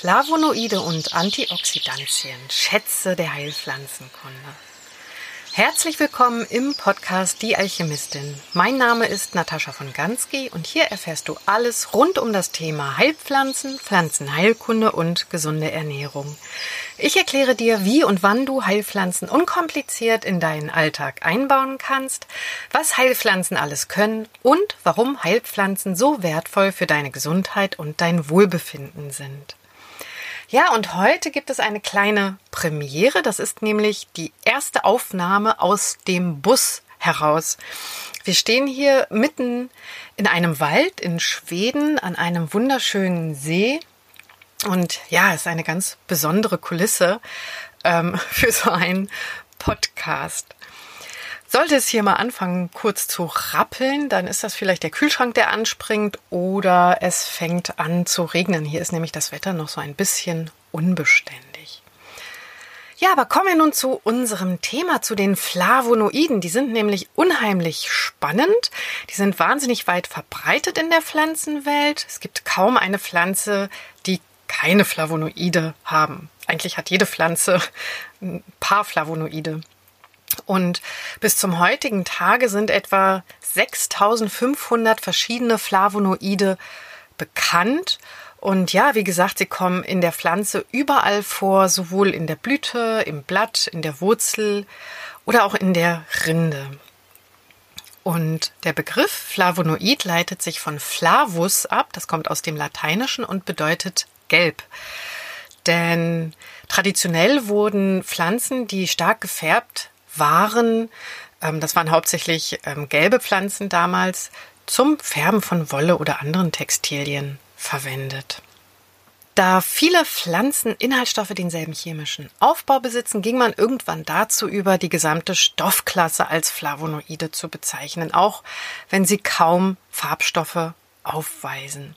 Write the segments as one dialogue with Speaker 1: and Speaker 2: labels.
Speaker 1: Flavonoide und Antioxidantien, Schätze der Heilpflanzenkunde. Herzlich willkommen im Podcast Die Alchemistin. Mein Name ist Natascha von Gansky und hier erfährst du alles rund um das Thema Heilpflanzen, Pflanzenheilkunde und gesunde Ernährung. Ich erkläre dir, wie und wann du Heilpflanzen unkompliziert in deinen Alltag einbauen kannst, was Heilpflanzen alles können und warum Heilpflanzen so wertvoll für deine Gesundheit und dein Wohlbefinden sind. Ja, und heute gibt es eine kleine Premiere. Das ist nämlich die erste Aufnahme aus dem Bus heraus. Wir stehen hier mitten in einem Wald in Schweden an einem wunderschönen See. Und ja, es ist eine ganz besondere Kulisse ähm, für so einen Podcast. Sollte es hier mal anfangen, kurz zu rappeln, dann ist das vielleicht der Kühlschrank, der anspringt oder es fängt an zu regnen. Hier ist nämlich das Wetter noch so ein bisschen unbeständig. Ja, aber kommen wir nun zu unserem Thema, zu den Flavonoiden. Die sind nämlich unheimlich spannend. Die sind wahnsinnig weit verbreitet in der Pflanzenwelt. Es gibt kaum eine Pflanze, die keine Flavonoide haben. Eigentlich hat jede Pflanze ein paar Flavonoide. Und bis zum heutigen Tage sind etwa 6500 verschiedene Flavonoide bekannt. Und ja, wie gesagt, sie kommen in der Pflanze überall vor, sowohl in der Blüte, im Blatt, in der Wurzel oder auch in der Rinde. Und der Begriff Flavonoid leitet sich von flavus ab, das kommt aus dem Lateinischen und bedeutet gelb. Denn traditionell wurden Pflanzen, die stark gefärbt waren, ähm, das waren hauptsächlich ähm, gelbe Pflanzen damals, zum Färben von Wolle oder anderen Textilien verwendet. Da viele Pflanzen Inhaltsstoffe denselben chemischen Aufbau besitzen, ging man irgendwann dazu über, die gesamte Stoffklasse als Flavonoide zu bezeichnen, auch wenn sie kaum Farbstoffe aufweisen.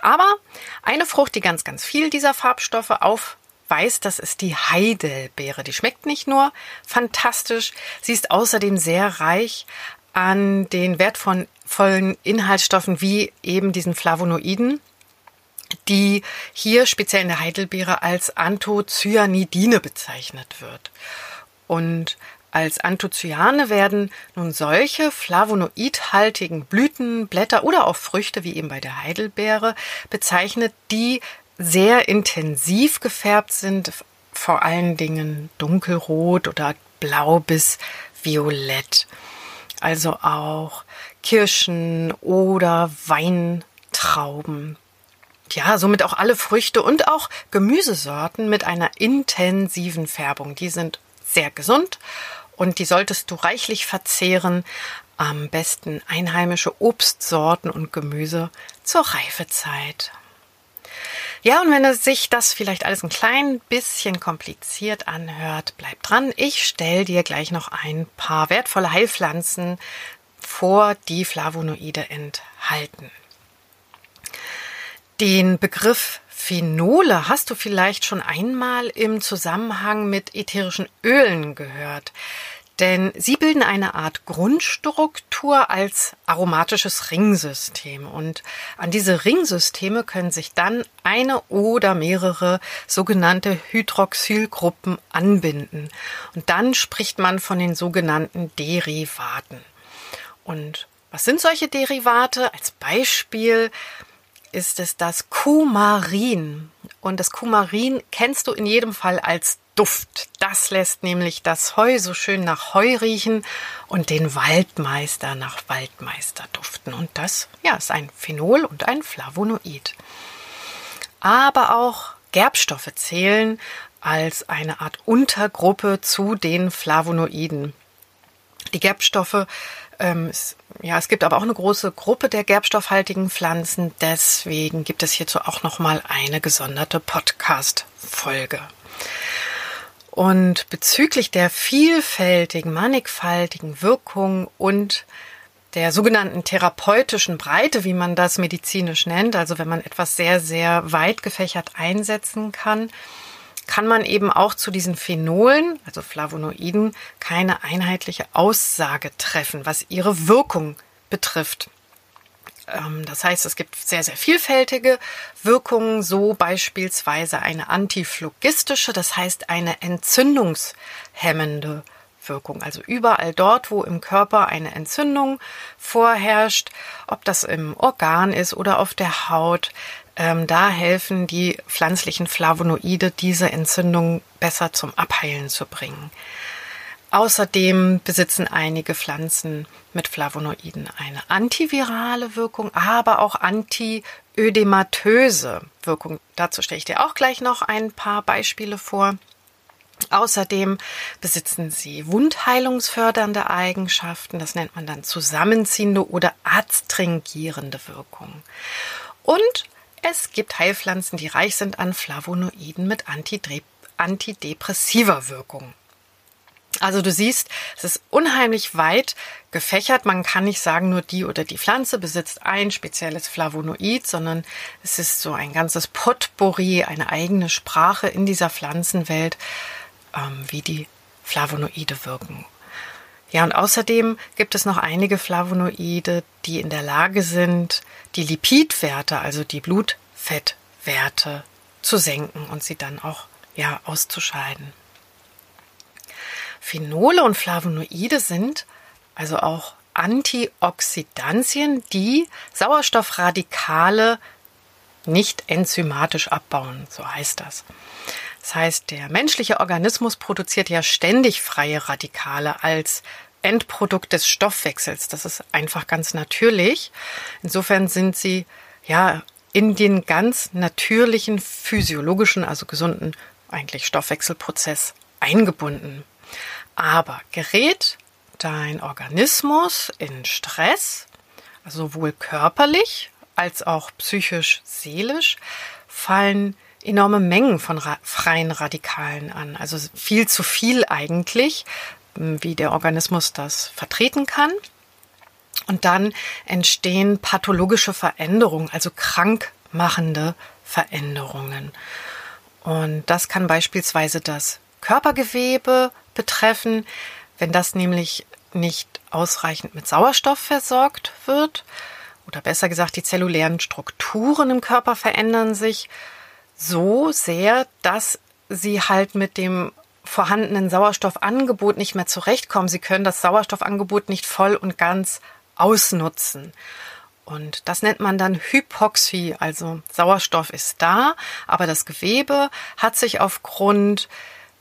Speaker 1: Aber eine Frucht, die ganz, ganz viel dieser Farbstoffe auf weiß, das ist die Heidelbeere. Die schmeckt nicht nur fantastisch, sie ist außerdem sehr reich an den wertvollen Inhaltsstoffen wie eben diesen Flavonoiden, die hier speziell in der Heidelbeere als Anthocyanidine bezeichnet wird. Und als Anthocyane werden nun solche flavonoidhaltigen Blüten, Blätter oder auch Früchte wie eben bei der Heidelbeere bezeichnet, die sehr intensiv gefärbt sind, vor allen Dingen dunkelrot oder blau bis violett. Also auch Kirschen oder Weintrauben. Ja, somit auch alle Früchte und auch Gemüsesorten mit einer intensiven Färbung. Die sind sehr gesund und die solltest du reichlich verzehren. Am besten einheimische Obstsorten und Gemüse zur Reifezeit. Ja, und wenn es sich das vielleicht alles ein klein bisschen kompliziert anhört, bleib dran. Ich stelle dir gleich noch ein paar wertvolle Heilpflanzen vor, die Flavonoide enthalten. Den Begriff Phenole hast du vielleicht schon einmal im Zusammenhang mit ätherischen Ölen gehört denn sie bilden eine Art Grundstruktur als aromatisches Ringsystem und an diese Ringsysteme können sich dann eine oder mehrere sogenannte Hydroxylgruppen anbinden und dann spricht man von den sogenannten Derivaten. Und was sind solche Derivate? Als Beispiel ist es das Kumarin. Und das Kumarin kennst du in jedem Fall als Duft. Das lässt nämlich das Heu so schön nach Heu riechen und den Waldmeister nach Waldmeister duften. Und das, ja, ist ein Phenol und ein Flavonoid. Aber auch Gerbstoffe zählen als eine Art Untergruppe zu den Flavonoiden. Die Gerbstoffe, ähm, es, ja, es gibt aber auch eine große Gruppe der gerbstoffhaltigen Pflanzen. Deswegen gibt es hierzu auch noch mal eine gesonderte Podcast-Folge. Und bezüglich der vielfältigen, mannigfaltigen Wirkung und der sogenannten therapeutischen Breite, wie man das medizinisch nennt, also wenn man etwas sehr, sehr weit gefächert einsetzen kann, kann man eben auch zu diesen Phenolen, also Flavonoiden, keine einheitliche Aussage treffen, was ihre Wirkung betrifft. Ähm, das heißt, es gibt sehr, sehr vielfältige Wirkungen, so beispielsweise eine antiphlogistische, das heißt eine entzündungshemmende Wirkung. Also überall dort, wo im Körper eine Entzündung vorherrscht, ob das im Organ ist oder auf der Haut, ähm, da helfen die pflanzlichen Flavonoide, diese Entzündung besser zum Abheilen zu bringen. Außerdem besitzen einige Pflanzen mit Flavonoiden eine antivirale Wirkung, aber auch antiödematöse Wirkung. Dazu stelle ich dir auch gleich noch ein paar Beispiele vor. Außerdem besitzen sie wundheilungsfördernde Eigenschaften, das nennt man dann zusammenziehende oder adstringierende Wirkung. Und es gibt Heilpflanzen, die reich sind an Flavonoiden mit antidepressiver Wirkung. Also du siehst, es ist unheimlich weit gefächert. Man kann nicht sagen, nur die oder die Pflanze besitzt ein spezielles Flavonoid, sondern es ist so ein ganzes Potpourri, eine eigene Sprache in dieser Pflanzenwelt, ähm, wie die Flavonoide wirken. Ja, und außerdem gibt es noch einige Flavonoide, die in der Lage sind, die Lipidwerte, also die Blutfettwerte, zu senken und sie dann auch ja auszuscheiden. Phenole und Flavonoide sind also auch Antioxidantien, die Sauerstoffradikale nicht enzymatisch abbauen, so heißt das. Das heißt, der menschliche Organismus produziert ja ständig freie Radikale als Endprodukt des Stoffwechsels. Das ist einfach ganz natürlich. Insofern sind sie ja in den ganz natürlichen physiologischen, also gesunden eigentlich Stoffwechselprozess eingebunden. Aber gerät dein Organismus in Stress, also sowohl körperlich als auch psychisch, seelisch, fallen enorme Mengen von ra freien Radikalen an. Also viel zu viel eigentlich, wie der Organismus das vertreten kann. Und dann entstehen pathologische Veränderungen, also krankmachende Veränderungen. Und das kann beispielsweise das Körpergewebe betreffen, wenn das nämlich nicht ausreichend mit Sauerstoff versorgt wird, oder besser gesagt, die zellulären Strukturen im Körper verändern sich so sehr, dass sie halt mit dem vorhandenen Sauerstoffangebot nicht mehr zurechtkommen. Sie können das Sauerstoffangebot nicht voll und ganz ausnutzen. Und das nennt man dann Hypoxie, also Sauerstoff ist da, aber das Gewebe hat sich aufgrund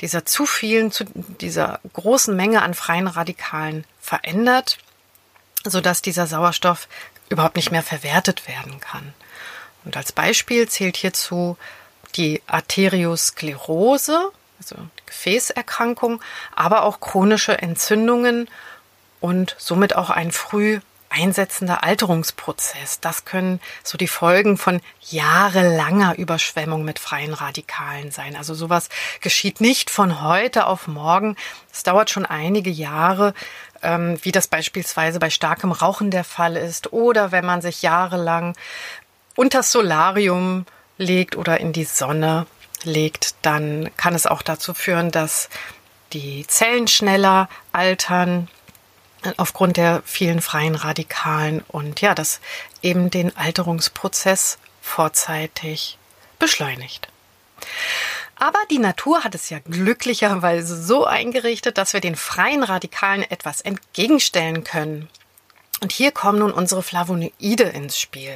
Speaker 1: dieser zu vielen, zu dieser großen Menge an freien Radikalen verändert, sodass dieser Sauerstoff überhaupt nicht mehr verwertet werden kann. Und als Beispiel zählt hierzu die Arteriosklerose, also Gefäßerkrankung, aber auch chronische Entzündungen und somit auch ein früh einsetzender Alterungsprozess. Das können so die Folgen von jahrelanger Überschwemmung mit freien Radikalen sein. Also sowas geschieht nicht von heute auf morgen. Es dauert schon einige Jahre, ähm, wie das beispielsweise bei starkem Rauchen der Fall ist oder wenn man sich jahrelang unter Solarium legt oder in die Sonne legt, dann kann es auch dazu führen, dass die Zellen schneller altern, aufgrund der vielen freien Radikalen und ja, das eben den Alterungsprozess vorzeitig beschleunigt. Aber die Natur hat es ja glücklicherweise so eingerichtet, dass wir den freien Radikalen etwas entgegenstellen können. Und hier kommen nun unsere Flavonoide ins Spiel.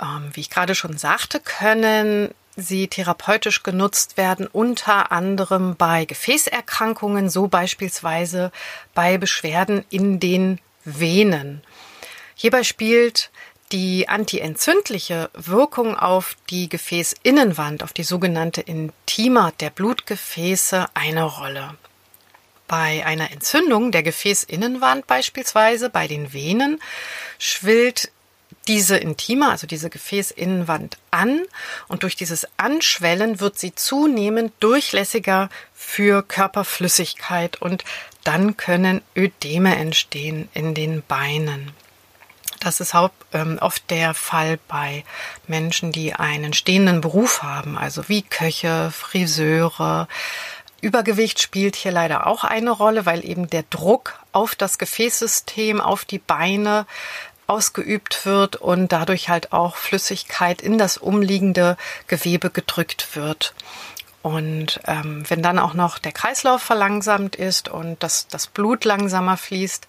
Speaker 1: Ähm, wie ich gerade schon sagte, können sie therapeutisch genutzt werden, unter anderem bei Gefäßerkrankungen, so beispielsweise bei Beschwerden in den Venen. Hierbei spielt die antientzündliche Wirkung auf die Gefäßinnenwand, auf die sogenannte Intima der Blutgefäße eine Rolle. Bei einer Entzündung der Gefäßinnenwand beispielsweise bei den Venen schwillt diese Intima, also diese Gefäßinnenwand an und durch dieses Anschwellen wird sie zunehmend durchlässiger für Körperflüssigkeit und dann können Ödeme entstehen in den Beinen. Das ist ähm, oft der Fall bei Menschen, die einen stehenden Beruf haben, also wie Köche, Friseure. Übergewicht spielt hier leider auch eine Rolle, weil eben der Druck auf das Gefäßsystem, auf die Beine ausgeübt wird und dadurch halt auch Flüssigkeit in das umliegende Gewebe gedrückt wird. Und ähm, wenn dann auch noch der Kreislauf verlangsamt ist und das, das Blut langsamer fließt,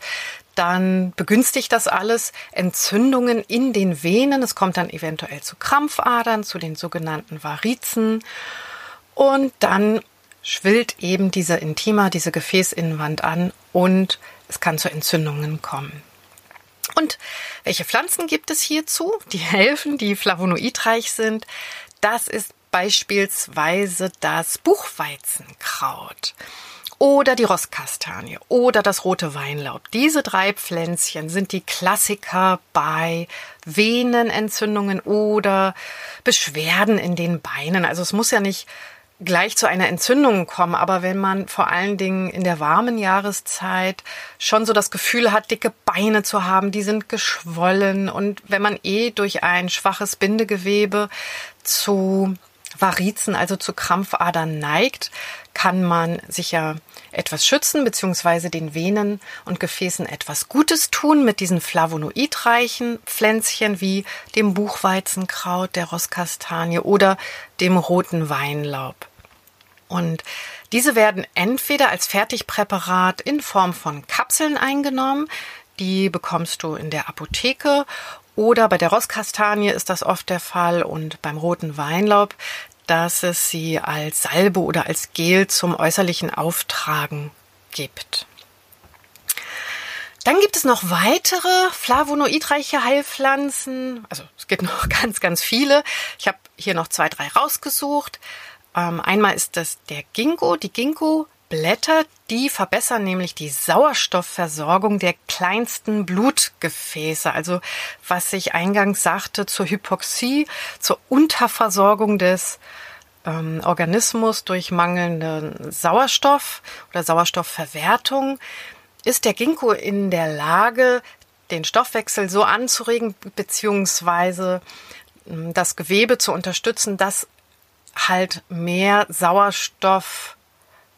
Speaker 1: dann begünstigt das alles Entzündungen in den Venen. Es kommt dann eventuell zu Krampfadern, zu den sogenannten Varizen. Und dann schwillt eben diese Intima, diese Gefäßinnenwand an und es kann zu Entzündungen kommen. Und welche Pflanzen gibt es hierzu, die helfen, die flavonoidreich sind? Das ist beispielsweise das Buchweizenkraut oder die Rosskastanie oder das rote Weinlaub. Diese drei Pflänzchen sind die Klassiker bei Venenentzündungen oder Beschwerden in den Beinen. Also es muss ja nicht gleich zu einer Entzündung kommen, aber wenn man vor allen Dingen in der warmen Jahreszeit schon so das Gefühl hat, dicke Beine zu haben, die sind geschwollen. Und wenn man eh durch ein schwaches Bindegewebe zu Varizen, also zu Krampfadern neigt, kann man sich ja etwas schützen, beziehungsweise den Venen und Gefäßen etwas Gutes tun mit diesen flavonoidreichen Pflänzchen wie dem Buchweizenkraut, der Rosskastanie oder dem roten Weinlaub. Und diese werden entweder als Fertigpräparat in Form von Kapseln eingenommen, die bekommst du in der Apotheke oder bei der Rosskastanie ist das oft der Fall und beim roten Weinlaub, dass es sie als Salbe oder als Gel zum äußerlichen Auftragen gibt. Dann gibt es noch weitere flavonoidreiche Heilpflanzen. Also es gibt noch ganz, ganz viele. Ich habe hier noch zwei, drei rausgesucht. Ähm, einmal ist das der Ginkgo, die Ginkgo Blätter, die verbessern nämlich die Sauerstoffversorgung der kleinsten Blutgefäße. Also was ich eingangs sagte zur Hypoxie, zur Unterversorgung des ähm, Organismus durch mangelnden Sauerstoff oder Sauerstoffverwertung, ist der Ginkgo in der Lage, den Stoffwechsel so anzuregen, beziehungsweise ähm, das Gewebe zu unterstützen, dass halt mehr Sauerstoff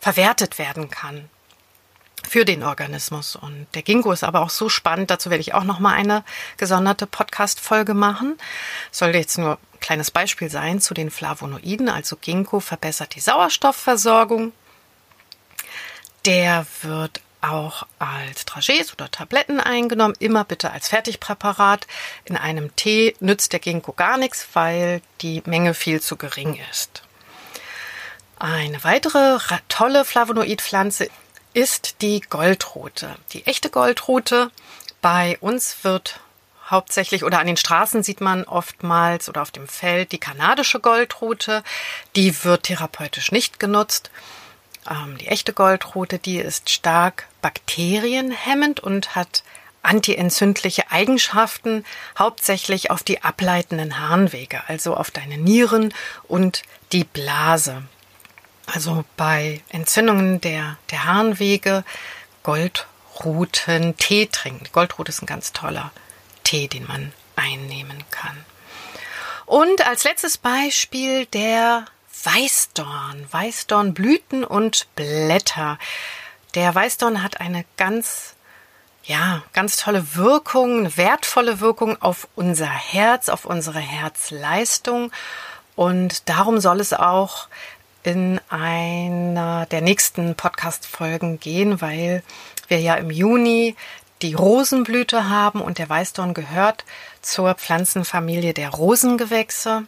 Speaker 1: verwertet werden kann für den Organismus. Und der Ginkgo ist aber auch so spannend, dazu werde ich auch noch mal eine gesonderte Podcast-Folge machen. Soll jetzt nur ein kleines Beispiel sein zu den Flavonoiden. Also Ginkgo verbessert die Sauerstoffversorgung. Der wird auch als Trachés oder Tabletten eingenommen, immer bitte als Fertigpräparat. In einem Tee nützt der Ginkgo gar nichts, weil die Menge viel zu gering ist. Eine weitere tolle Flavonoidpflanze ist die Goldrute. Die echte Goldrute. Bei uns wird hauptsächlich oder an den Straßen sieht man oftmals oder auf dem Feld die kanadische Goldrute. Die wird therapeutisch nicht genutzt. Ähm, die echte Goldrute, die ist stark bakterienhemmend und hat antientzündliche Eigenschaften, hauptsächlich auf die ableitenden Harnwege, also auf deine Nieren und die Blase. Also bei Entzündungen der, der Harnwege Goldruten Tee trinken. Goldrute ist ein ganz toller Tee, den man einnehmen kann. Und als letztes Beispiel der Weißdorn. Weißdornblüten und Blätter. Der Weißdorn hat eine ganz ja, ganz tolle Wirkung, eine wertvolle Wirkung auf unser Herz, auf unsere Herzleistung. Und darum soll es auch in einer der nächsten Podcast-Folgen gehen, weil wir ja im Juni die Rosenblüte haben und der Weißdorn gehört zur Pflanzenfamilie der Rosengewächse.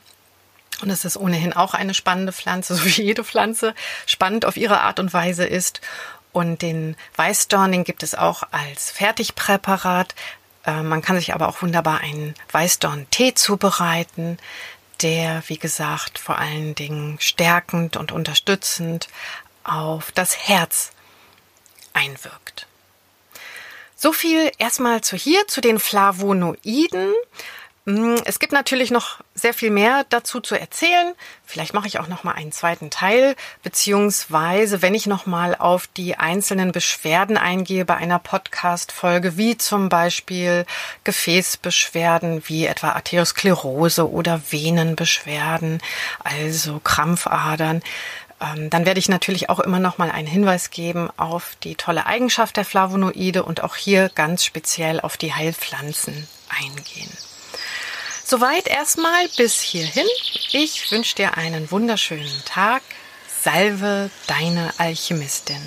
Speaker 1: Und es ist ohnehin auch eine spannende Pflanze, so wie jede Pflanze spannend auf ihre Art und Weise ist. Und den Weißdorn, den gibt es auch als Fertigpräparat. Äh, man kann sich aber auch wunderbar einen Weißdorn-Tee zubereiten der, wie gesagt, vor allen Dingen stärkend und unterstützend auf das Herz einwirkt. So viel erstmal zu hier, zu den Flavonoiden. Mm, es gibt natürlich noch sehr viel mehr dazu zu erzählen. Vielleicht mache ich auch noch mal einen zweiten Teil, beziehungsweise wenn ich noch mal auf die einzelnen Beschwerden eingehe bei einer Podcast-Folge, wie zum Beispiel Gefäßbeschwerden, wie etwa Arteriosklerose oder Venenbeschwerden, also Krampfadern, ähm, dann werde ich natürlich auch immer noch mal einen Hinweis geben auf die tolle Eigenschaft der Flavonoide und auch hier ganz speziell auf die Heilpflanzen eingehen. Soweit erstmal bis hierhin. Ich wünsche dir einen wunderschönen Tag. Salve deine Alchemistin.